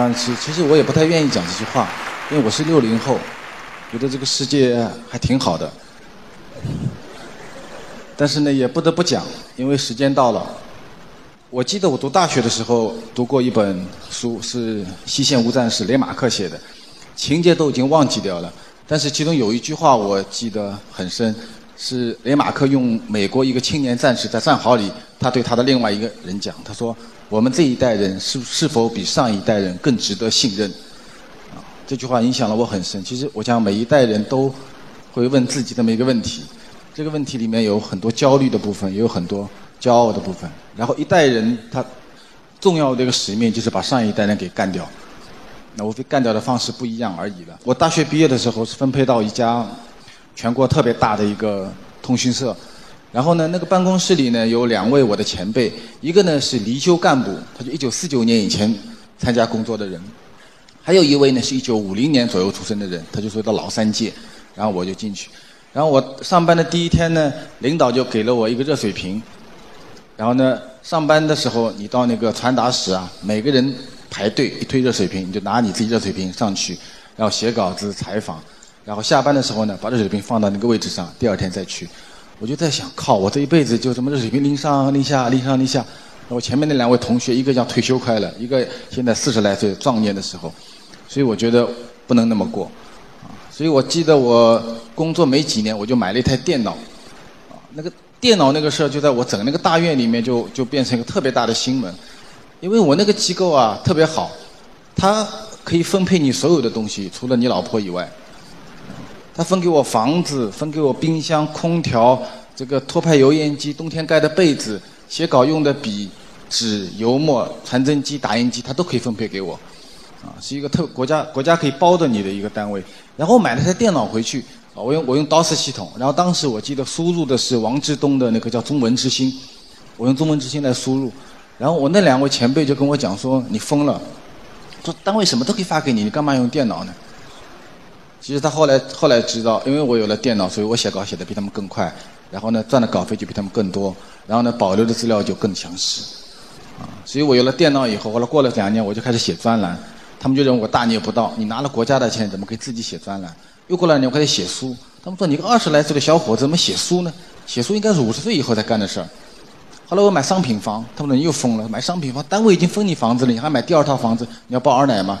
但是其实我也不太愿意讲这句话，因为我是六零后，觉得这个世界还挺好的。但是呢，也不得不讲，因为时间到了。我记得我读大学的时候读过一本书，是《西线无战事》，雷马克写的，情节都已经忘记掉了。但是其中有一句话我记得很深，是雷马克用美国一个青年战士在战壕里，他对他的另外一个人讲，他说。我们这一代人是是否比上一代人更值得信任？啊，这句话影响了我很深。其实，我想每一代人都会问自己这么一个问题，这个问题里面有很多焦虑的部分，也有很多骄傲的部分。然后，一代人他重要的一个使命就是把上一代人给干掉。那无非干掉的方式不一样而已了。我大学毕业的时候是分配到一家全国特别大的一个通讯社。然后呢，那个办公室里呢有两位我的前辈，一个呢是离休干部，他就一九四九年以前参加工作的人，还有一位呢是一九五零年左右出生的人，他就说到老三届，然后我就进去，然后我上班的第一天呢，领导就给了我一个热水瓶，然后呢上班的时候你到那个传达室啊，每个人排队一推热水瓶，你就拿你自己热水瓶上去，然后写稿子采访，然后下班的时候呢把热水瓶放到那个位置上，第二天再去。我就在想，靠！我这一辈子就这么热水瓶拎上拎下，拎上拎下。我前面那两位同学，一个叫退休快乐，一个现在四十来岁壮年的时候，所以我觉得不能那么过。啊，所以我记得我工作没几年，我就买了一台电脑。啊，那个电脑那个事儿，就在我整那个大院里面，就就变成一个特别大的新闻。因为我那个机构啊特别好，它可以分配你所有的东西，除了你老婆以外。他分给我房子，分给我冰箱、空调，这个托派油烟机，冬天盖的被子，写稿用的笔、纸、油墨、传真机、打印机，他都可以分配给我，啊，是一个特国家国家可以包的你的一个单位。然后我买了台电脑回去，啊，我用我用 DOS 系统，然后当时我记得输入的是王志东的那个叫中文之星，我用中文之星来输入，然后我那两位前辈就跟我讲说：“你疯了，说单位什么都可以发给你，你干嘛用电脑呢？”其实他后来后来知道，因为我有了电脑，所以我写稿写的比他们更快，然后呢赚的稿费就比他们更多，然后呢保留的资料就更详实，啊，所以我有了电脑以后，后来过了两年我就开始写专栏，他们就认为我大逆不道，你拿了国家的钱怎么可以自己写专栏？又过了两年我开始写书，他们说你个二十来岁的小伙子怎么写书呢？写书应该是五十岁以后才干的事儿。后来我买商品房，他们说你又疯了，买商品房单位已经分你房子了，你还买第二套房子？你要包二奶吗？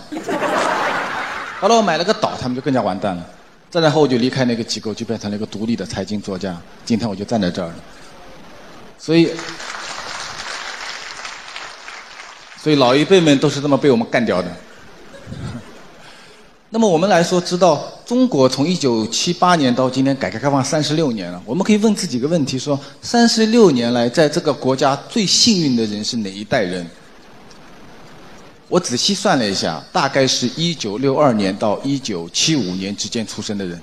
后来我买了个岛，他们就更加完蛋了。再然后我就离开那个机构，就变成了一个独立的财经作家。今天我就站在这儿了。所以，所以老一辈们都是这么被我们干掉的。那么我们来说，知道中国从一九七八年到今天改革开放三十六年了，我们可以问自己一个问题：说三十六年来，在这个国家最幸运的人是哪一代人？我仔细算了一下，大概是一九六二年到一九七五年之间出生的人。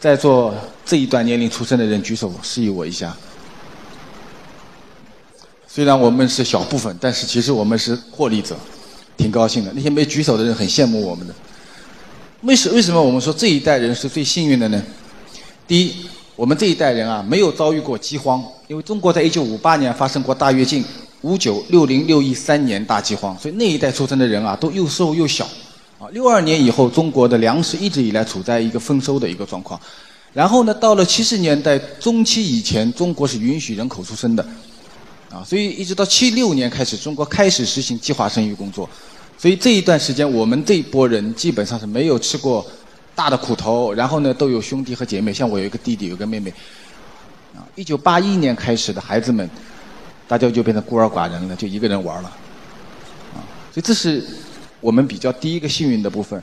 在座这一段年龄出生的人举手示意我一下。虽然我们是小部分，但是其实我们是获利者，挺高兴的。那些没举手的人很羡慕我们的。为什为什么我们说这一代人是最幸运的呢？第一，我们这一代人啊，没有遭遇过饥荒，因为中国在一九五八年发生过大跃进。五九六零六一三年大饥荒，所以那一代出生的人啊，都又瘦又小，啊，六二年以后，中国的粮食一直以来处在一个丰收的一个状况，然后呢，到了七十年代中期以前，中国是允许人口出生的，啊，所以一直到七六年开始，中国开始实行计划生育工作，所以这一段时间，我们这一波人基本上是没有吃过大的苦头，然后呢，都有兄弟和姐妹，像我有一个弟弟，有个妹妹，啊，一九八一年开始的孩子们。大家就变成孤儿寡人了，就一个人玩了，啊，所以这是我们比较第一个幸运的部分。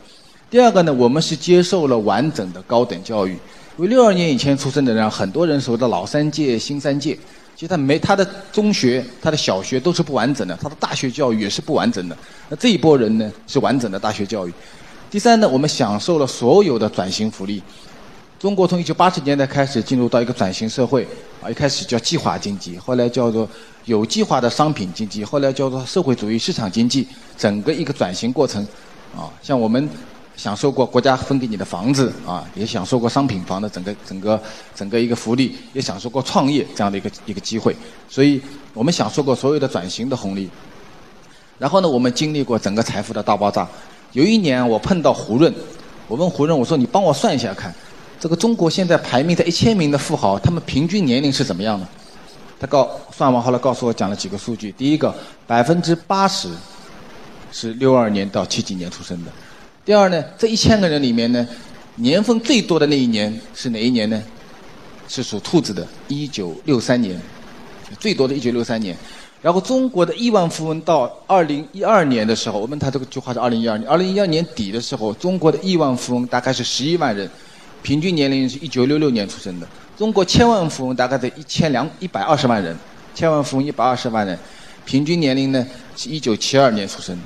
第二个呢，我们是接受了完整的高等教育。因为六二年以前出生的人，很多人所谓的老三届、新三届，其实他没他的中学、他的小学都是不完整的，他的大学教育也是不完整的。那这一波人呢，是完整的大学教育。第三呢，我们享受了所有的转型福利。中国从一九八十年代开始进入到一个转型社会，啊，一开始叫计划经济，后来叫做有计划的商品经济，后来叫做社会主义市场经济，整个一个转型过程，啊，像我们享受过国家分给你的房子，啊，也享受过商品房的整个整个整个一个福利，也享受过创业这样的一个一个机会，所以我们享受过所有的转型的红利。然后呢，我们经历过整个财富的大爆炸。有一年我碰到胡润，我问胡润，我说你帮我算一下看，这个中国现在排名在一千名的富豪，他们平均年龄是怎么样的？他告算完后来告诉我讲了几个数据，第一个百分之八十是六二年到七几年出生的，第二呢，这一千个人里面呢，年份最多的那一年是哪一年呢？是属兔子的，一九六三年，最多的一九六三年。然后中国的亿万富翁到二零一二年的时候，我问他这个句话是二零一二年，二零一二年底的时候，中国的亿万富翁大概是十一万人，平均年龄是一九六六年出生的。中国千万富翁大概在一千两一百二十万人，千万富翁一百二十万人，平均年龄呢是一九七二年出生的，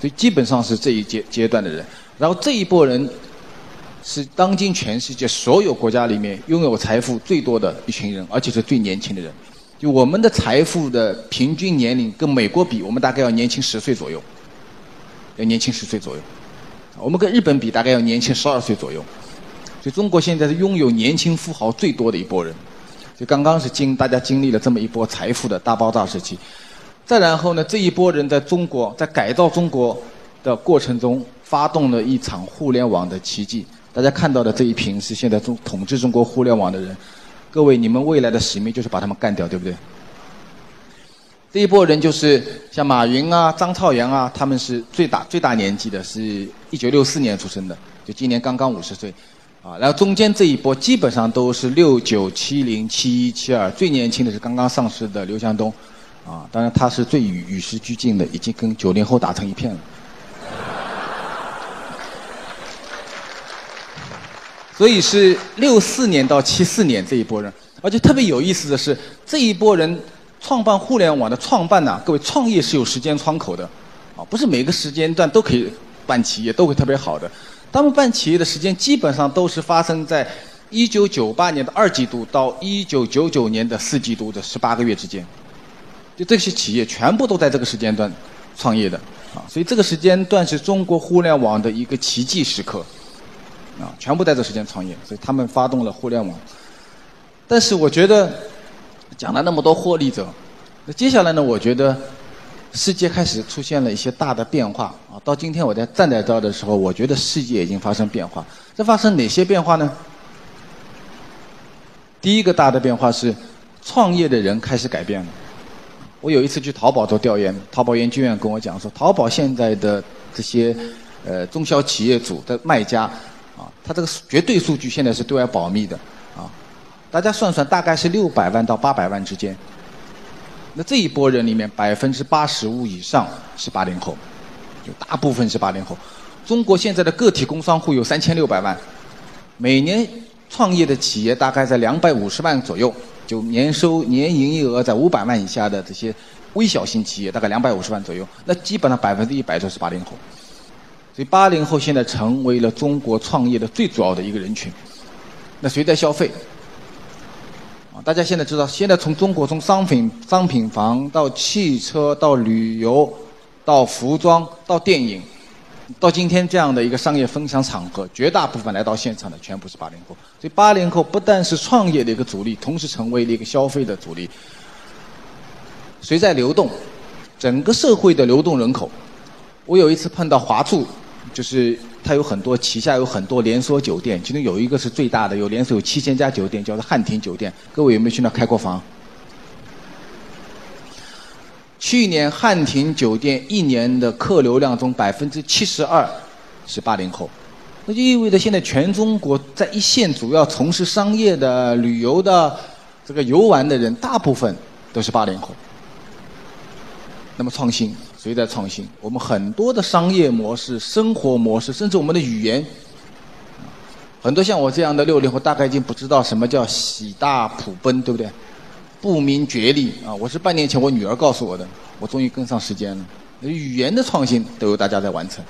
所以基本上是这一阶阶段的人。然后这一波人是当今全世界所有国家里面拥有财富最多的一群人，而且是最年轻的人。就我们的财富的平均年龄跟美国比，我们大概要年轻十岁左右，要年轻十岁左右。我们跟日本比，大概要年轻十二岁左右。所以中国现在是拥有年轻富豪最多的一波人。就刚刚是经大家经历了这么一波财富的大爆炸时期，再然后呢，这一波人在中国在改造中国的过程中，发动了一场互联网的奇迹。大家看到的这一屏是现在中统治中国互联网的人。各位，你们未来的使命就是把他们干掉，对不对？这一波人就是像马云啊、张朝阳啊，他们是最大最大年纪的，是一九六四年出生的，就今年刚刚五十岁，啊，然后中间这一波基本上都是六九、七零、七一、七二，最年轻的是刚刚上市的刘强东，啊，当然他是最与与时俱进的，已经跟九零后打成一片了。所以是六四年到七四年这一波人，而且特别有意思的是，这一波人创办互联网的创办呐，各位创业是有时间窗口的，啊，不是每个时间段都可以办企业，都会特别好的。他们办企业的时间基本上都是发生在一九九八年的二季度到一九九九年的四季度的十八个月之间，就这些企业全部都在这个时间段创业的，啊，所以这个时间段是中国互联网的一个奇迹时刻。啊，全部在这时间创业，所以他们发动了互联网。但是我觉得讲了那么多获利者，那接下来呢？我觉得世界开始出现了一些大的变化啊。到今天我在站在这儿的时候，我觉得世界已经发生变化。这发生哪些变化呢？第一个大的变化是创业的人开始改变了。我有一次去淘宝做调研，淘宝研究院跟我讲说，淘宝现在的这些呃中小企业主的卖家。啊，他这个绝对数据现在是对外保密的，啊，大家算算，大概是六百万到八百万之间。那这一波人里面，百分之八十五以上是八零后，就大部分是八零后。中国现在的个体工商户有三千六百万，每年创业的企业大概在两百五十万左右，就年收年营业额在五百万以下的这些微小型企业，大概两百五十万左右。那基本上百分之一百都是八零后。所以八零后现在成为了中国创业的最主要的一个人群。那谁在消费？大家现在知道，现在从中国从商品商品房到汽车到旅游，到服装到电影，到今天这样的一个商业分享场合，绝大部分来到现场的全部是八零后。所以八零后不但是创业的一个主力，同时成为了一个消费的主力。谁在流动？整个社会的流动人口。我有一次碰到华住。就是它有很多旗下有很多连锁酒店，其中有一个是最大的，有连锁有七千家酒店，叫做汉庭酒店。各位有没有去那开过房？去年汉庭酒店一年的客流量中百分之七十二是八零后，那就意味着现在全中国在一线主要从事商业的、旅游的、这个游玩的人，大部分都是八零后。那么创新。谁在创新？我们很多的商业模式、生活模式，甚至我们的语言，很多像我这样的六零后，大概已经不知道什么叫喜大普奔，对不对？不明觉厉啊！我是半年前我女儿告诉我的，我终于跟上时间了。语言的创新都由大家在完成，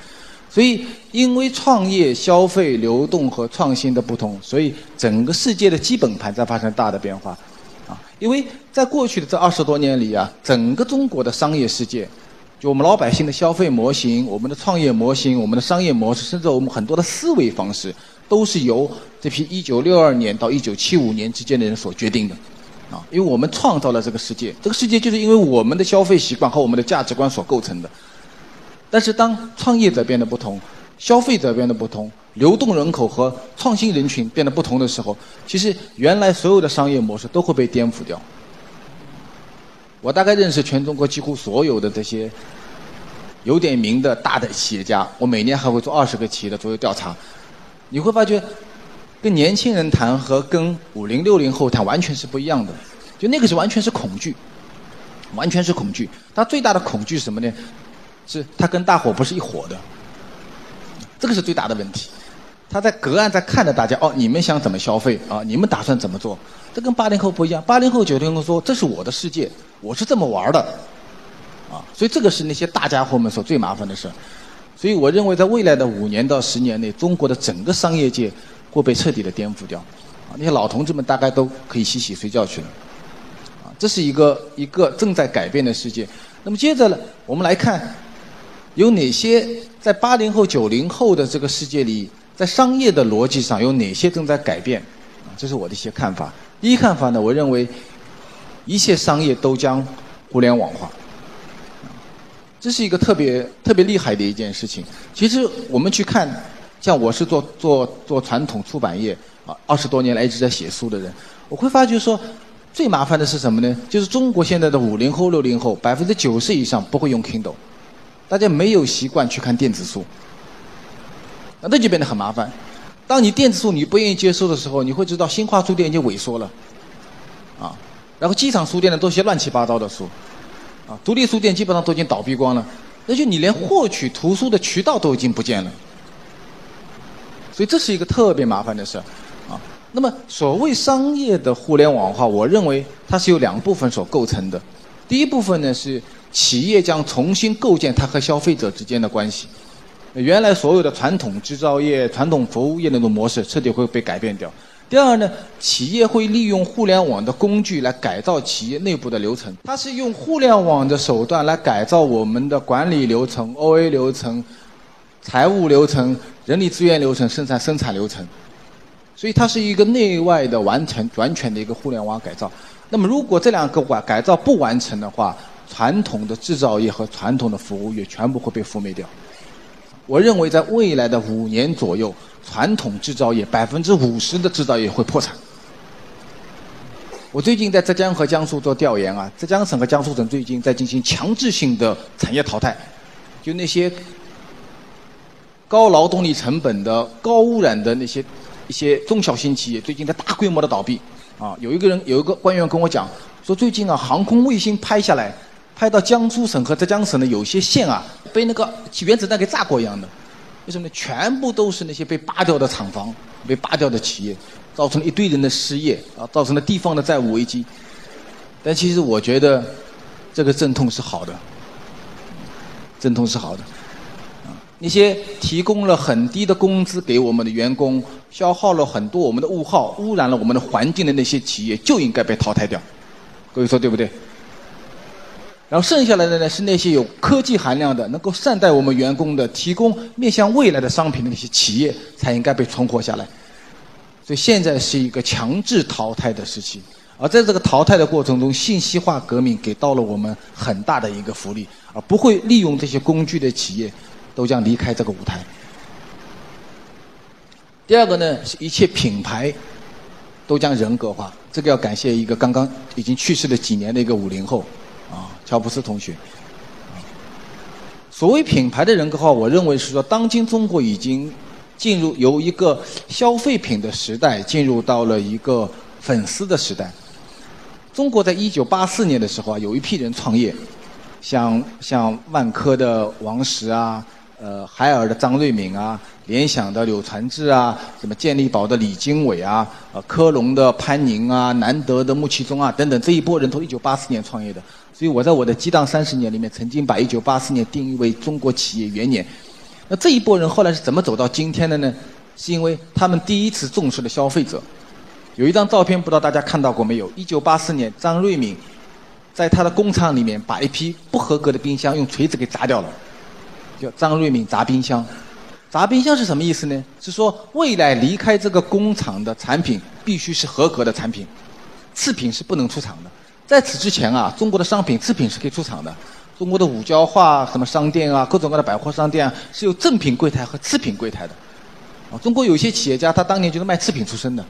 所以因为创业、消费、流动和创新的不同，所以整个世界的基本盘在发生大的变化啊！因为在过去的这二十多年里啊，整个中国的商业世界。就我们老百姓的消费模型、我们的创业模型、我们的商业模式，甚至我们很多的思维方式，都是由这批1962年到1975年之间的人所决定的。啊，因为我们创造了这个世界，这个世界就是因为我们的消费习惯和我们的价值观所构成的。但是当创业者变得不同，消费者变得不同，流动人口和创新人群变得不同的时候，其实原来所有的商业模式都会被颠覆掉。我大概认识全中国几乎所有的这些有点名的大的企业家，我每年还会做二十个企业的左右调查，你会发觉。跟年轻人谈和跟五零六零后谈完全是不一样的，就那个是完全是恐惧，完全是恐惧。他最大的恐惧是什么呢？是他跟大伙不是一伙的，这个是最大的问题。他在隔岸在看着大家，哦，你们想怎么消费啊？你们打算怎么做？这跟八零后不一样。八零后、九零后说这是我的世界，我是这么玩的，啊，所以这个是那些大家伙们所最麻烦的事。所以我认为，在未来的五年到十年内，中国的整个商业界。会被彻底的颠覆掉，啊，那些老同志们大概都可以洗洗睡觉去了，啊，这是一个一个正在改变的世界。那么接着呢，我们来看有哪些在八零后、九零后的这个世界里，在商业的逻辑上有哪些正在改变，这是我的一些看法。第一看法呢，我认为一切商业都将互联网化，这是一个特别特别厉害的一件事情。其实我们去看。像我是做做做传统出版业啊，二十多年来一直在写书的人，我会发觉说，最麻烦的是什么呢？就是中国现在的五零后、六零后，百分之九十以上不会用 Kindle，大家没有习惯去看电子书，那那就变得很麻烦。当你电子书你不愿意接受的时候，你会知道新华书店已经萎缩了，啊，然后机场书店呢都是些乱七八糟的书，啊，独立书店基本上都已经倒闭光了，那就你连获取图书的渠道都已经不见了。所以这是一个特别麻烦的事，啊，那么所谓商业的互联网化，我认为它是由两部分所构成的。第一部分呢是企业将重新构建它和消费者之间的关系，原来所有的传统制造业、传统服务业那种模式彻底会被改变掉。第二呢，企业会利用互联网的工具来改造企业内部的流程，它是用互联网的手段来改造我们的管理流程、OA 流程。财务流程、人力资源流程、生产生产流程，所以它是一个内外的完成完全的一个互联网改造。那么，如果这两个改改造不完成的话，传统的制造业和传统的服务业全部会被覆灭掉。我认为，在未来的五年左右，传统制造业百分之五十的制造业会破产。我最近在浙江和江苏做调研啊，浙江省和江苏省最近在进行强制性的产业淘汰，就那些。高劳动力成本的、高污染的那些一些中小型企业，最近在大规模的倒闭。啊，有一个人有一个官员跟我讲，说最近啊，航空卫星拍下来，拍到江苏省和浙江省的有些县啊，被那个原子弹给炸过一样的。为什么呢？全部都是那些被扒掉的厂房、被扒掉的企业，造成了一堆人的失业，啊，造成了地方的债务危机。但其实我觉得，这个阵痛是好的，阵痛是好的。那些提供了很低的工资给我们的员工，消耗了很多我们的物耗，污染了我们的环境的那些企业，就应该被淘汰掉。各位说对不对？然后剩下来的呢，是那些有科技含量的、能够善待我们员工的、提供面向未来的商品的那些企业，才应该被存活下来。所以现在是一个强制淘汰的时期，而在这个淘汰的过程中，信息化革命给到了我们很大的一个福利，而不会利用这些工具的企业。都将离开这个舞台。第二个呢，是一切品牌都将人格化。这个要感谢一个刚刚已经去世了几年的一个五零后，乔布斯同学。所谓品牌的人格化，我认为是说，当今中国已经进入由一个消费品的时代，进入到了一个粉丝的时代。中国在一九八四年的时候啊，有一批人创业，像像万科的王石啊。呃，海尔的张瑞敏啊，联想的柳传志啊，什么健力宝的李经纬啊，呃，科隆的潘宁啊，南德的穆其中啊，等等，这一波人都一九八四年创业的。所以我在我的激荡三十年里面，曾经把一九八四年定义为中国企业元年。那这一波人后来是怎么走到今天的呢？是因为他们第一次重视了消费者。有一张照片，不知道大家看到过没有？一九八四年，张瑞敏在他的工厂里面把一批不合格的冰箱用锤子给砸掉了。叫张瑞敏砸冰箱，砸冰箱是什么意思呢？是说未来离开这个工厂的产品必须是合格的产品，次品是不能出厂的。在此之前啊，中国的商品次品是可以出厂的。中国的五交化什么商店啊，各种各样的百货商店啊，是有正品柜台和次品柜台的。啊，中国有些企业家他当年就是卖次品出身的。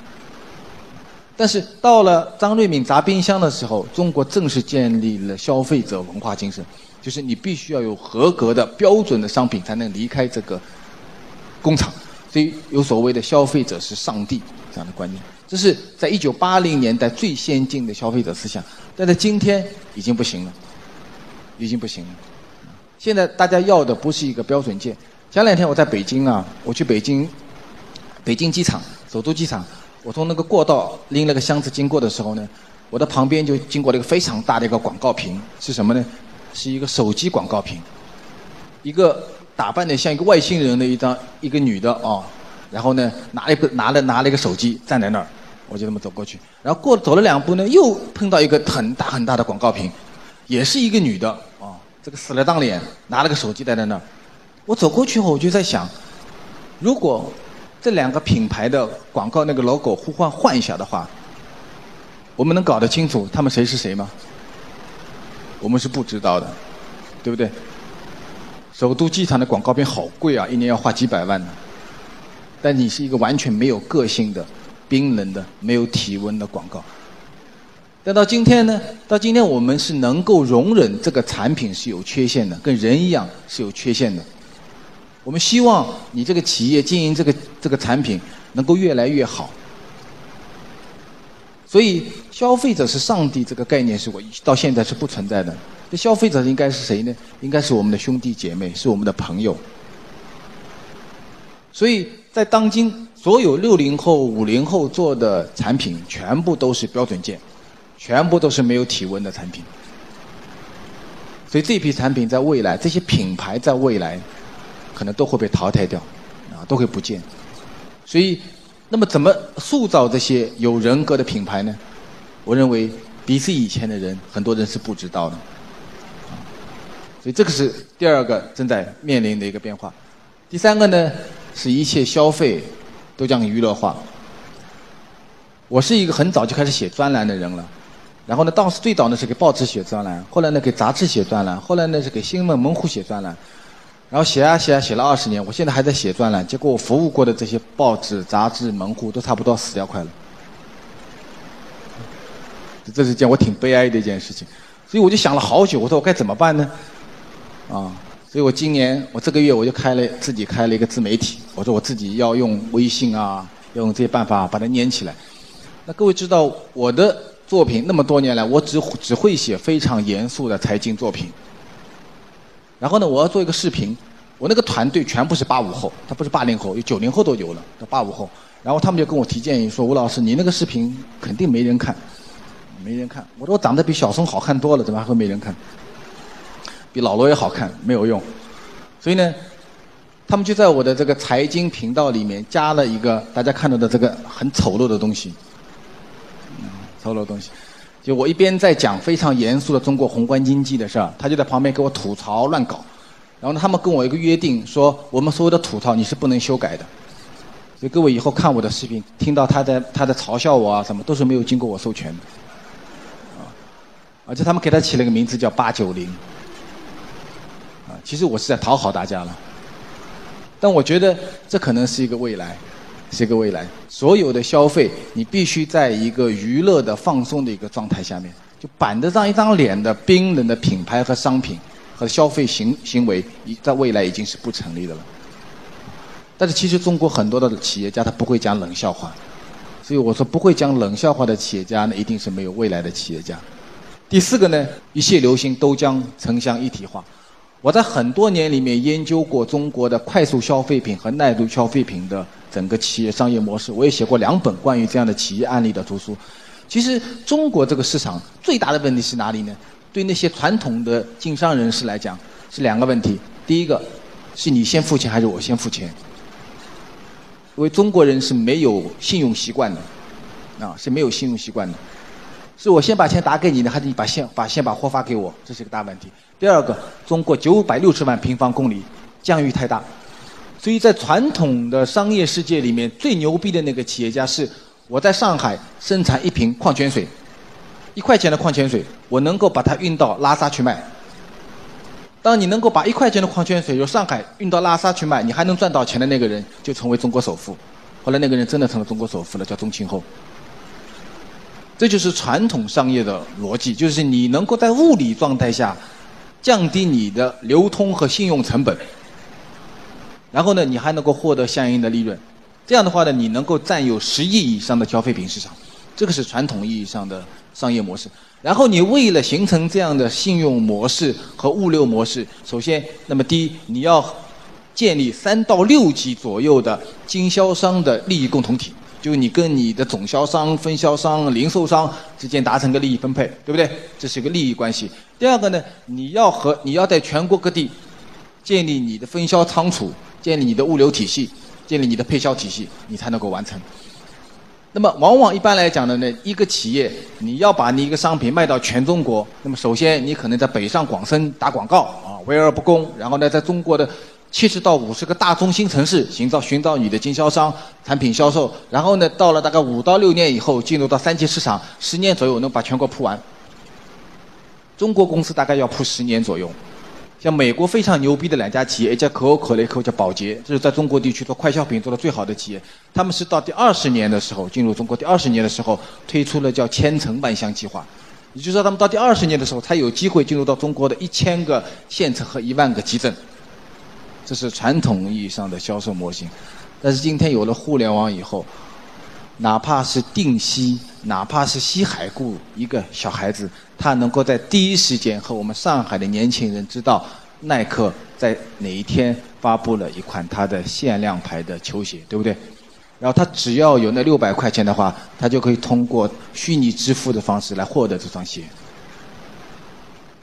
但是到了张瑞敏砸冰箱的时候，中国正式建立了消费者文化精神，就是你必须要有合格的标准的商品才能离开这个工厂，所以有所谓的消费者是上帝这样的观念。这是在一九八零年代最先进的消费者思想，但在今天已经不行了，已经不行了。现在大家要的不是一个标准件。前两天我在北京啊，我去北京，北京机场，首都机场。我从那个过道拎了个箱子经过的时候呢，我的旁边就经过了一个非常大的一个广告屏，是什么呢？是一个手机广告屏，一个打扮的像一个外星人的一张一个女的哦，然后呢拿了一个拿了拿了一个手机站在那儿，我就这么走过去，然后过走了两步呢，又碰到一个很大很大的广告屏，也是一个女的哦，这个死了张脸拿了个手机站在那儿，我走过去后我就在想，如果。这两个品牌的广告那个 logo 互换换一下的话，我们能搞得清楚他们谁是谁吗？我们是不知道的，对不对？首都机场的广告片好贵啊，一年要花几百万呢。但你是一个完全没有个性的、冰冷的、没有体温的广告。但到今天呢？到今天我们是能够容忍这个产品是有缺陷的，跟人一样是有缺陷的。我们希望你这个企业经营这个这个产品能够越来越好。所以，消费者是上帝这个概念是我到现在是不存在的。这消费者应该是谁呢？应该是我们的兄弟姐妹，是我们的朋友。所以在当今，所有六零后、五零后做的产品，全部都是标准件，全部都是没有体温的产品。所以这批产品在未来，这些品牌在未来。可能都会被淘汰掉，啊，都会不见。所以，那么怎么塑造这些有人格的品牌呢？我认为，比起以前的人，很多人是不知道的。所以，这个是第二个正在面临的一个变化。第三个呢，是一切消费都将娱乐化。我是一个很早就开始写专栏的人了，然后呢，当时最早呢是给报纸写专栏，后来呢给杂志写专栏，后来呢是给新闻门户写专栏。然后写啊写啊写了二十年，我现在还在写专栏。结果我服务过的这些报纸、杂志、门户都差不多死掉快了。这是件我挺悲哀的一件事情，所以我就想了好久，我说我该怎么办呢？啊，所以我今年我这个月我就开了自己开了一个自媒体，我说我自己要用微信啊，要用这些办法把它粘起来。那各位知道我的作品那么多年来，我只只会写非常严肃的财经作品。然后呢，我要做一个视频，我那个团队全部是八五后，他不是八零后，有九零后都有了，八五后。然后他们就跟我提建议说：“吴老师，你那个视频肯定没人看，没人看。”我说：“我长得比小松好看多了，怎么还会没人看？老罗也好看，没有用。”所以呢，他们就在我的这个财经频道里面加了一个大家看到的这个很丑陋的东西，丑陋的东西。就我一边在讲非常严肃的中国宏观经济的事儿，他就在旁边给我吐槽乱搞。然后呢，他们跟我一个约定，说我们所有的吐槽你是不能修改的。所以各位以后看我的视频，听到他在他在嘲笑我啊什么，都是没有经过我授权的。啊，而且他们给他起了个名字叫八九零。其实我是在讨好大家了。但我觉得这可能是一个未来。是一个未来，所有的消费你必须在一个娱乐的放松的一个状态下面，就板着这样一张脸的冰冷的品牌和商品和消费行行为，在未来已经是不成立的了。但是其实中国很多的企业家他不会讲冷笑话，所以我说不会讲冷笑话的企业家呢，一定是没有未来的企业家。第四个呢，一切流行都将城乡一体化。我在很多年里面研究过中国的快速消费品和耐度消费品的整个企业商业模式，我也写过两本关于这样的企业案例的图书。其实中国这个市场最大的问题是哪里呢？对那些传统的经商人士来讲是两个问题：第一个是你先付钱还是我先付钱？因为中国人是没有信用习惯的，啊是没有信用习惯的。是我先把钱打给你呢，还是你把先把先把货发给我？这是个大问题。第二个，中国九百六十万平方公里，疆域太大，所以在传统的商业世界里面，最牛逼的那个企业家是我在上海生产一瓶矿泉水，一块钱的矿泉水，我能够把它运到拉萨去卖。当你能够把一块钱的矿泉水由上海运到拉萨去卖，你还能赚到钱的那个人，就成为中国首富。后来那个人真的成了中国首富了，叫宗庆后。这就是传统商业的逻辑，就是你能够在物理状态下降低你的流通和信用成本，然后呢，你还能够获得相应的利润。这样的话呢，你能够占有十亿以上的消费品市场，这个是传统意义上的商业模式。然后你为了形成这样的信用模式和物流模式，首先，那么第一，你要建立三到六级左右的经销商的利益共同体，就你跟你的总销商、分销商、零售商之间达成个利益分配，对不对？这是一个利益关系。第二个呢，你要和你要在全国各地建立你的分销仓储，建立你的物流体系，建立你的配销体系，你才能够完成。那么，往往一般来讲的呢，一个企业你要把你一个商品卖到全中国，那么首先你可能在北上广深打广告啊，围而不公。然后呢，在中国的七十到五十个大中心城市寻找寻找你的经销商、产品销售。然后呢，到了大概五到六年以后，进入到三级市场，十年左右能把全国铺完。中国公司大概要铺十年左右。像美国非常牛逼的两家企业，一家可口可乐，一家叫宝洁，这是在中国地区做快消品做的最好的企业。他们是到第二十年的时候进入中国，第二十年的时候推出了叫千城万乡计划，也就是说他们到第二十年的时候才有机会进入到中国的一千个县城和一万个集镇。这是传统意义上的销售模型，但是今天有了互联网以后。哪怕是定西，哪怕是西海固一个小孩子，他能够在第一时间和我们上海的年轻人知道耐克在哪一天发布了一款它的限量牌的球鞋，对不对？然后他只要有那六百块钱的话，他就可以通过虚拟支付的方式来获得这双鞋。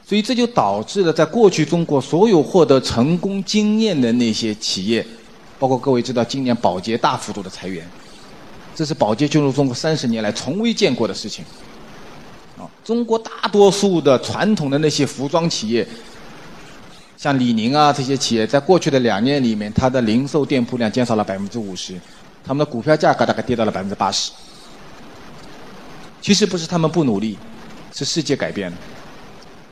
所以这就导致了，在过去中国所有获得成功经验的那些企业，包括各位知道，今年保洁大幅度的裁员。这是宝洁进入中国三十年来从未见过的事情。中国大多数的传统的那些服装企业，像李宁啊这些企业，在过去的两年里面，它的零售店铺量减少了百分之五十，他们的股票价格大概跌到了百分之八十。其实不是他们不努力，是世界改变了。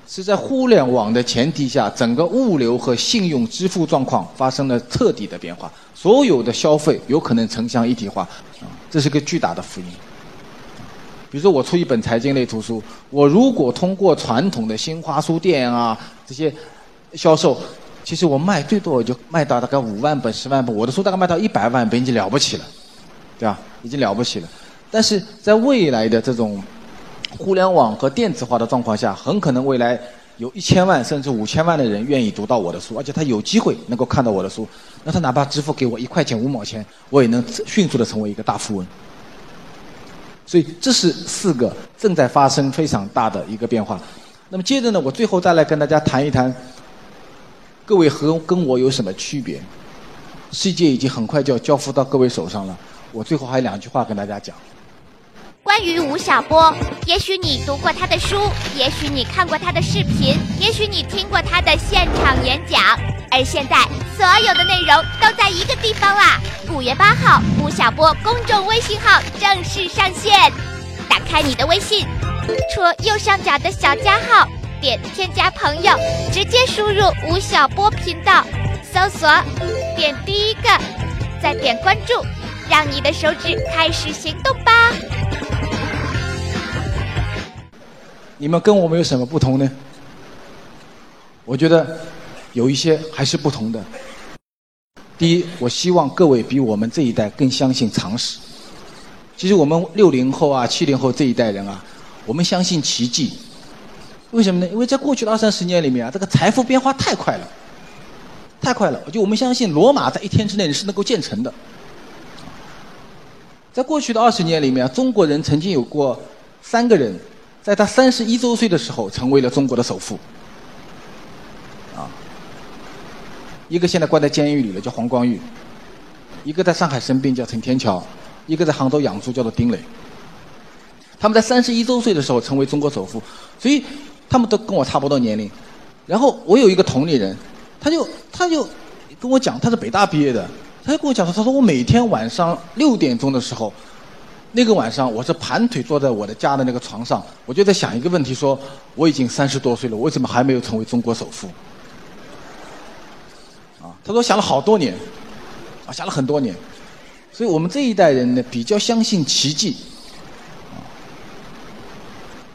是在互联网的前提下，整个物流和信用支付状况发生了彻底的变化，所有的消费有可能城乡一体化，啊，这是个巨大的福音。比如说，我出一本财经类图书，我如果通过传统的新华书店啊这些销售，其实我卖最多我就卖到大概五万本、十万本，我的书大概卖到一百万本已经了不起了，对吧？已经了不起了。但是在未来的这种互联网和电子化的状况下，很可能未来有一千万甚至五千万的人愿意读到我的书，而且他有机会能够看到我的书。那他哪怕支付给我一块钱五毛钱，我也能迅速的成为一个大富翁。所以这是四个正在发生非常大的一个变化。那么接着呢，我最后再来跟大家谈一谈，各位和跟我有什么区别？世界已经很快就要交付到各位手上了。我最后还有两句话跟大家讲。关于吴晓波，也许你读过他的书，也许你看过他的视频，也许你听过他的现场演讲，而现在所有的内容都在一个地方啦！五月八号，吴晓波公众微信号正式上线。打开你的微信，戳右上角的小加号，点添加朋友，直接输入吴晓波频道，搜索，点第一个，再点关注，让你的手指开始行动吧！你们跟我们有什么不同呢？我觉得有一些还是不同的。第一，我希望各位比我们这一代更相信常识。其实我们六零后啊、七零后这一代人啊，我们相信奇迹。为什么呢？因为在过去的二三十年里面啊，这个财富变化太快了，太快了。就我们相信罗马在一天之内是能够建成的。在过去的二十年里面，中国人曾经有过三个人。在他三十一周岁的时候，成为了中国的首富。啊，一个现在关在监狱里了，叫黄光裕；一个在上海生病，叫陈天桥；一个在杭州养猪，叫做丁磊。他们在三十一周岁的时候成为中国首富，所以他们都跟我差不多年龄。然后我有一个同龄人，他就他就跟我讲，他是北大毕业的，他就跟我讲说，他说我每天晚上六点钟的时候。那个晚上，我是盘腿坐在我的家的那个床上，我就在想一个问题：说我已经三十多岁了，为什么还没有成为中国首富？啊，他说想了好多年，啊，想了很多年。所以我们这一代人呢，比较相信奇迹，啊，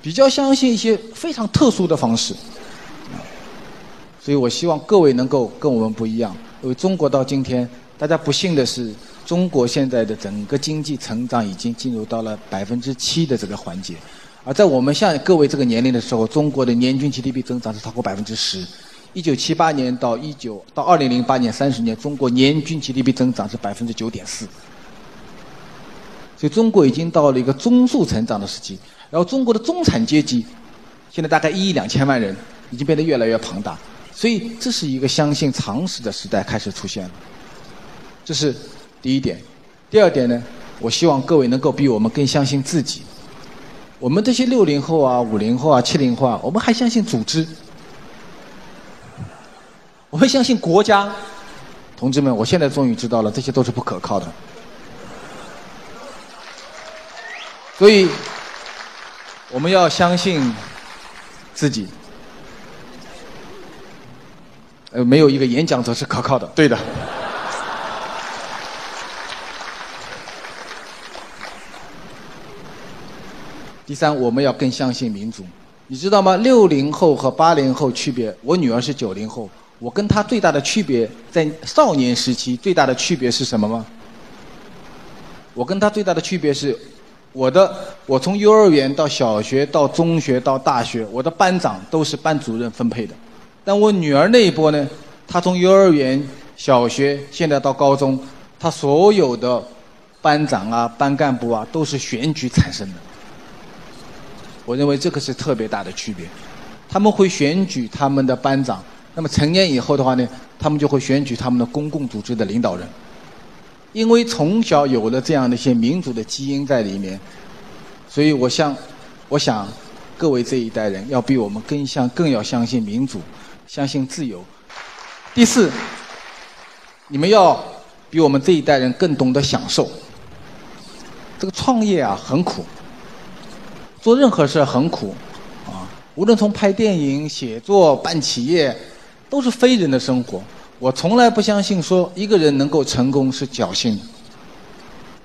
比较相信一些非常特殊的方式。所以我希望各位能够跟我们不一样，因为中国到今天，大家不幸的是。中国现在的整个经济成长已经进入到了百分之七的这个环节，而在我们像各位这个年龄的时候，中国的年均 GDP 增长是超过百分之十。一九七八年到一九到二零零八年三十年，中国年均 GDP 增长是百分之九点四。所以中国已经到了一个中速成长的时期，然后中国的中产阶级现在大概一亿两千万人，已经变得越来越庞大。所以这是一个相信常识的时代开始出现了，这是。第一点，第二点呢？我希望各位能够比我们更相信自己。我们这些六零后啊、五零后啊、七零后啊，我们还相信组织，我们相信国家。同志们，我现在终于知道了，这些都是不可靠的。所以，我们要相信自己。呃，没有一个演讲者是可靠的，对的。第三，我们要更相信民族，你知道吗？六零后和八零后区别，我女儿是九零后，我跟她最大的区别，在少年时期最大的区别是什么吗？我跟她最大的区别是，我的我从幼儿园到小学到中学到大学，我的班长都是班主任分配的，但我女儿那一波呢，她从幼儿园、小学现在到高中，她所有的班长啊、班干部啊都是选举产生的。我认为这个是特别大的区别，他们会选举他们的班长，那么成年以后的话呢，他们就会选举他们的公共组织的领导人，因为从小有了这样的一些民主的基因在里面，所以我想，我想各位这一代人要比我们更相更要相信民主，相信自由。第四，你们要比我们这一代人更懂得享受。这个创业啊，很苦。做任何事很苦，啊，无论从拍电影、写作、办企业，都是非人的生活。我从来不相信说一个人能够成功是侥幸的。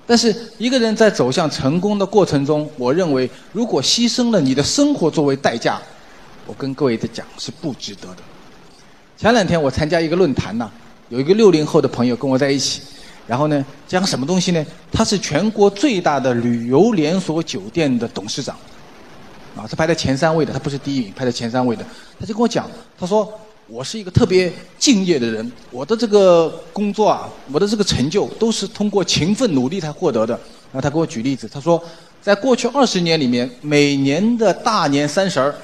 但是一个人在走向成功的过程中，我认为如果牺牲了你的生活作为代价，我跟各位的讲是不值得的。前两天我参加一个论坛呐，有一个六零后的朋友跟我在一起。然后呢，讲什么东西呢？他是全国最大的旅游连锁酒店的董事长，啊，是排在前三位的，他不是第一名，排在前三位的。他就跟我讲，他说我是一个特别敬业的人，我的这个工作啊，我的这个成就都是通过勤奋努力才获得的。然后他给我举例子，他说，在过去二十年里面，每年的大年三十儿，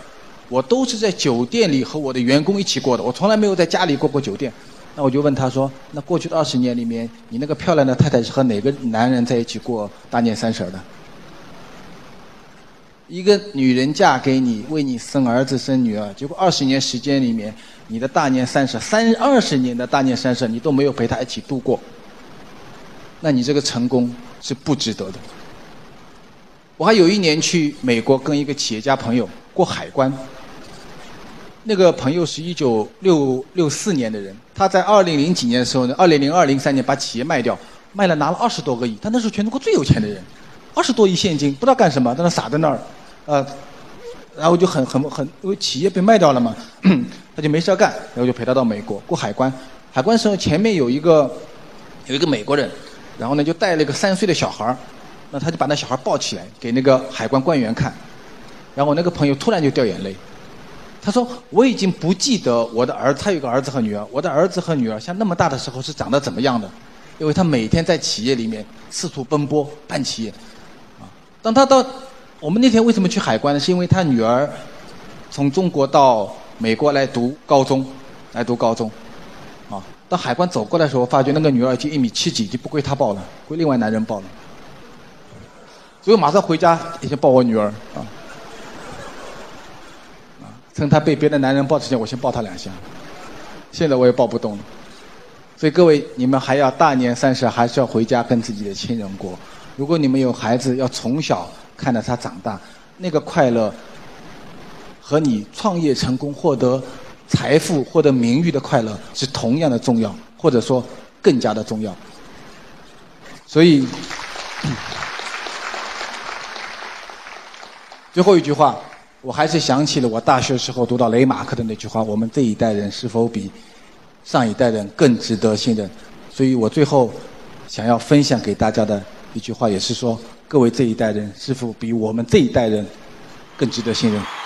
我都是在酒店里和我的员工一起过的，我从来没有在家里过过酒店。那我就问他说：“那过去的二十年里面，你那个漂亮的太太是和哪个男人在一起过大年三十的？一个女人嫁给你，为你生儿子生女儿，结果二十年时间里面，你的大年三十三二十年的大年三十你都没有陪她一起度过，那你这个成功是不值得的。我还有一年去美国跟一个企业家朋友过海关。”那个朋友是一九六六四年的人，他在二零零几年的时候呢，二零零二零三年把企业卖掉，卖了拿了二十多个亿，他那是全中国最有钱的人，二十多亿现金不知道干什么，在那撒在那儿，呃，然后就很很很，因为企业被卖掉了嘛，他就没事干，然后就陪他到美国过海关，海关时候前面有一个有一个美国人，然后呢就带了一个三岁的小孩儿，那他就把那小孩抱起来给那个海关官员看，然后我那个朋友突然就掉眼泪。他说：“我已经不记得我的儿，他有个儿子和女儿。我的儿子和女儿像那么大的时候是长得怎么样的？因为他每天在企业里面四处奔波办企业。啊，当他到我们那天为什么去海关呢？是因为他女儿从中国到美国来读高中，来读高中。啊，到海关走过来的时候，发觉那个女儿已经一米七几，已经不归他抱了，归另外男人抱了。所以马上回家，已经抱我女儿啊。”趁他被别的男人抱之前，我先抱他两下。现在我也抱不动了，所以各位，你们还要大年三十还是要回家跟自己的亲人过，如果你们有孩子，要从小看着他长大，那个快乐和你创业成功、获得财富、获得名誉的快乐是同样的重要，或者说更加的重要。所以，最后一句话，我还是想起了我大学时候读到雷马克的那句话：“我们这一代人是否比上一代人更值得信任？”所以我最后想要分享给大家的一句话，也是说：各位这一代人是否比我们这一代人更值得信任？